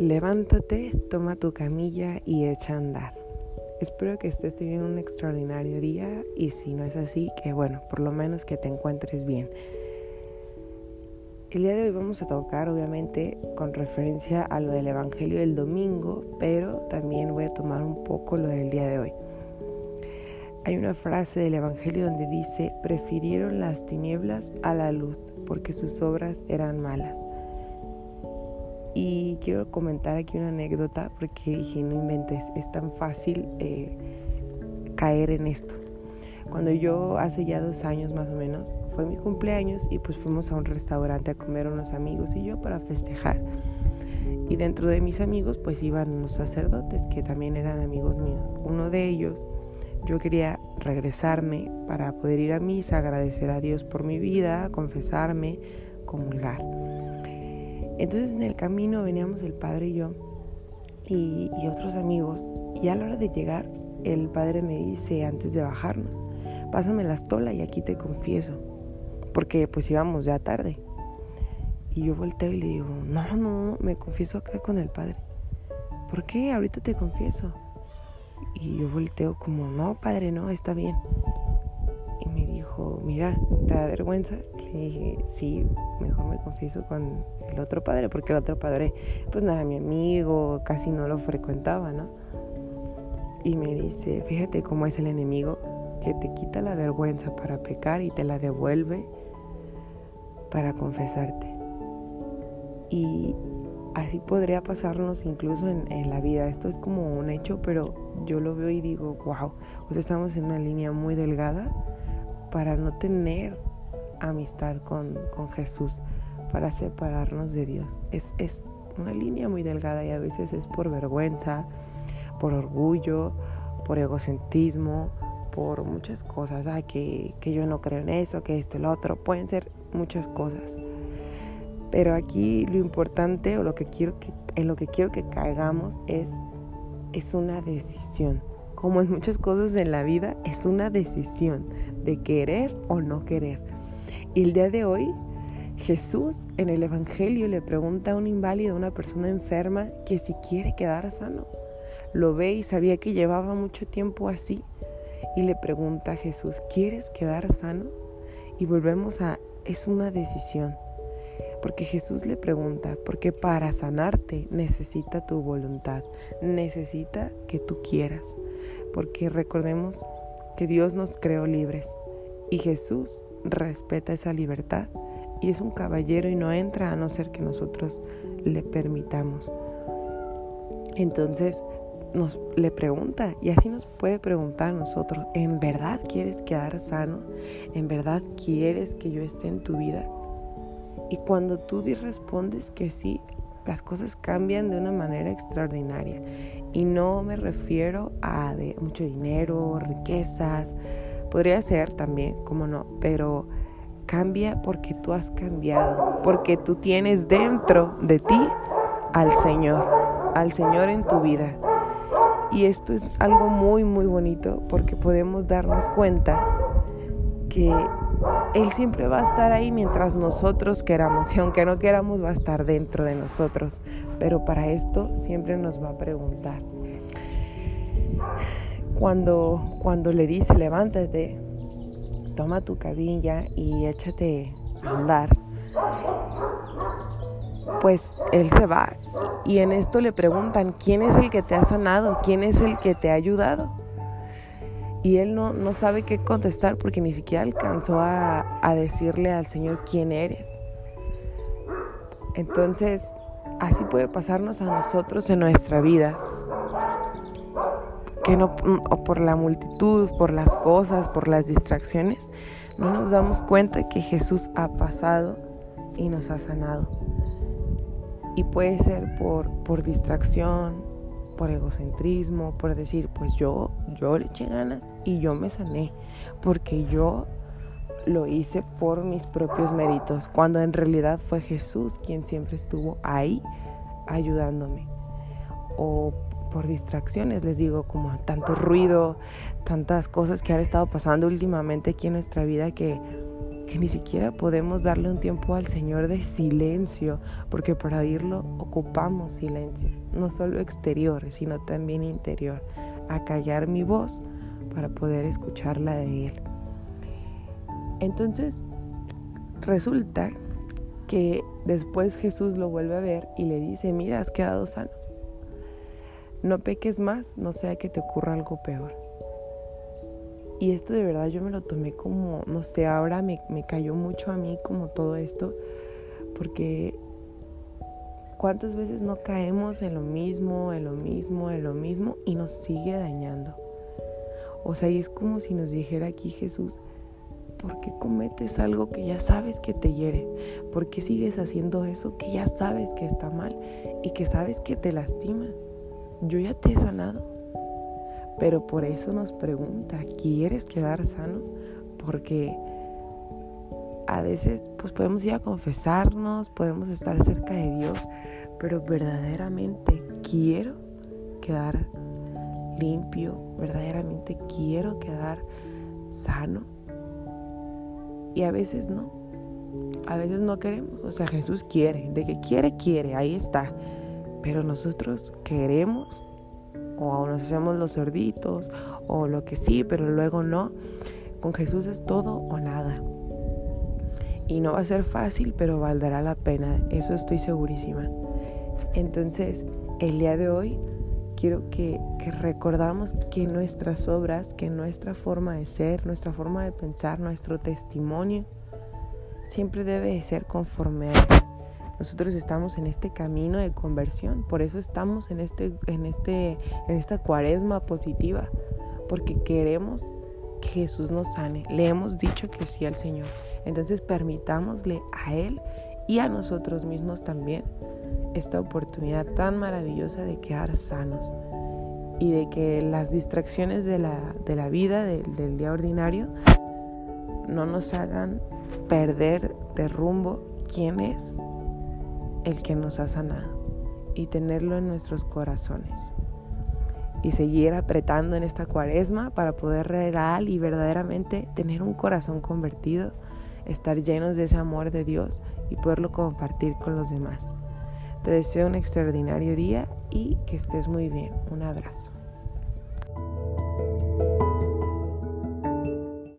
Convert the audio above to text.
Levántate, toma tu camilla y echa a andar. Espero que estés teniendo un extraordinario día y si no es así, que bueno, por lo menos que te encuentres bien. El día de hoy vamos a tocar obviamente con referencia a lo del Evangelio del domingo, pero también voy a tomar un poco lo del día de hoy. Hay una frase del Evangelio donde dice, prefirieron las tinieblas a la luz porque sus obras eran malas. Y quiero comentar aquí una anécdota porque dije, no inventes, es tan fácil eh, caer en esto. Cuando yo hace ya dos años más o menos, fue mi cumpleaños y pues fuimos a un restaurante a comer unos amigos y yo para festejar. Y dentro de mis amigos pues iban unos sacerdotes que también eran amigos míos. Uno de ellos, yo quería regresarme para poder ir a misa, agradecer a Dios por mi vida, confesarme, comulgar. Entonces en el camino veníamos el padre y yo y, otros amigos y a la hora de llegar el padre me dice antes de bajarnos, pásame la estola y aquí te confieso, porque pues íbamos ya tarde. Y yo volteo y le digo, no, no, me confieso acá con el padre. ¿Por qué? Ahorita te confieso. Y yo volteo como, no, padre, no, está bien mira, ¿te da vergüenza? Le dije, sí, mejor me confieso con el otro padre, porque el otro padre pues no era mi amigo, casi no lo frecuentaba, ¿no? Y me dice, fíjate cómo es el enemigo, que te quita la vergüenza para pecar y te la devuelve para confesarte. Y así podría pasarnos incluso en, en, la vida. Esto es como un hecho, pero yo lo veo y digo, wow, pues estamos en una línea muy delgada para no tener amistad con, Jesús, para separarnos de Dios. Es, es una línea muy delgada y a veces es por vergüenza, por orgullo, por egocentrismo, por muchas cosas, que, que, yo no creo en eso, que esto, lo otro, pueden ser muchas cosas. Pero aquí lo importante o lo que quiero que, en lo que quiero que caigamos es, es una decisión. Como en muchas cosas en la vida, es una decisión de querer o no querer. Y el día de hoy, Jesús en el Evangelio le pregunta a un inválido, a una persona enferma, que si quiere quedar sano. Lo ve y sabía que llevaba mucho tiempo así. Y le pregunta a Jesús, ¿quieres quedar sano? Y volvemos a, es una decisión. Porque Jesús le pregunta, porque para sanarte necesita tu voluntad, necesita que tú quieras. Porque recordemos que Dios nos creó libres y Jesús respeta esa libertad y es un caballero y no entra a no ser que nosotros le permitamos. Entonces nos le pregunta y así nos puede preguntar a nosotros, ¿en verdad quieres quedar sano? ¿En verdad quieres que yo esté en tu vida? Y cuando tú respondes que sí, las cosas cambian de una manera extraordinaria. Y no me refiero a de mucho dinero, riquezas, podría ser también, como no, pero cambia porque tú has cambiado, porque tú tienes dentro de ti al Señor, al Señor en tu vida. Y esto es algo muy, muy bonito porque podemos darnos cuenta que él siempre va a estar ahí mientras nosotros queramos y aunque no queramos va a estar dentro de nosotros. Pero para esto siempre nos va a preguntar. Cuando, cuando le dice levántate, toma tu cabilla y échate a andar, pues él se va. Y en esto le preguntan, ¿quién es el que te ha sanado? ¿Quién es el que te ha ayudado? y él no, no sabe qué contestar porque ni siquiera alcanzó a, a decirle al Señor quién eres. Entonces, así puede pasarnos a nosotros en nuestra vida. Que no, o por la multitud, por las cosas, por las distracciones, no nos damos cuenta que Jesús ha pasado y nos ha sanado. Y puede ser por, por distracción, por egocentrismo, por decir, pues yo, yo le eché ganas y yo me sané, porque yo lo hice por mis propios méritos, cuando en realidad fue Jesús quien siempre estuvo ahí ayudándome. O por distracciones, les digo, como tanto ruido, tantas cosas que han estado pasando últimamente aquí en nuestra vida que, ni siquiera podemos darle un tiempo al Señor de silencio, porque para oírlo ocupamos silencio, no solo exterior, sino también interior, a callar mi voz para poder escuchar la de Él. Entonces, resulta que después Jesús lo vuelve a ver y le dice, mira, has quedado sano. No peques más, no sea que te ocurra algo peor. Y esto de verdad yo me lo tomé como, no sé, ahora me, me cayó mucho a mí como todo esto, porque cuántas veces no caemos en lo mismo, en lo mismo, en lo mismo y nos sigue dañando. O sea, y es como si nos dijera aquí Jesús, ¿por qué cometes algo que ya sabes que te hiere? ¿Por qué sigues haciendo eso que ya sabes que está mal y que sabes que te lastima? Yo ya te he sanado. Pero por eso nos pregunta, ¿quieres quedar sano? Porque a veces pues podemos ir a confesarnos, podemos estar cerca de Dios, pero verdaderamente quiero quedar limpio, verdaderamente quiero quedar sano. Y a veces no, a veces no queremos, o sea, Jesús quiere, de que quiere, quiere, ahí está. Pero nosotros queremos o nos hacemos los sorditos o lo que sí, pero luego no. Con Jesús es todo o nada. Y no va a ser fácil, pero valdrá la pena, eso estoy segurísima. Entonces, el día de hoy quiero que, que, recordamos que nuestras obras, que nuestra forma de ser, nuestra forma de pensar, nuestro testimonio, siempre debe ser conforme a nosotros estamos en este camino de conversión, por eso estamos en, este, en, este, en esta cuaresma positiva, porque queremos que Jesús nos sane. Le hemos dicho que sí al Señor. Entonces permitámosle a Él y a nosotros mismos también esta oportunidad tan maravillosa de quedar sanos y de que las distracciones de la, de la vida, del día ordinario, no nos hagan perder de rumbo quién es el que nos ha sanado y tenerlo en nuestros corazones. Y seguir apretando en esta cuaresma para poder real y verdaderamente tener un corazón convertido, estar llenos de ese amor de Dios y poderlo compartir con los demás. Te deseo un extraordinario día y que estés muy bien. Un abrazo.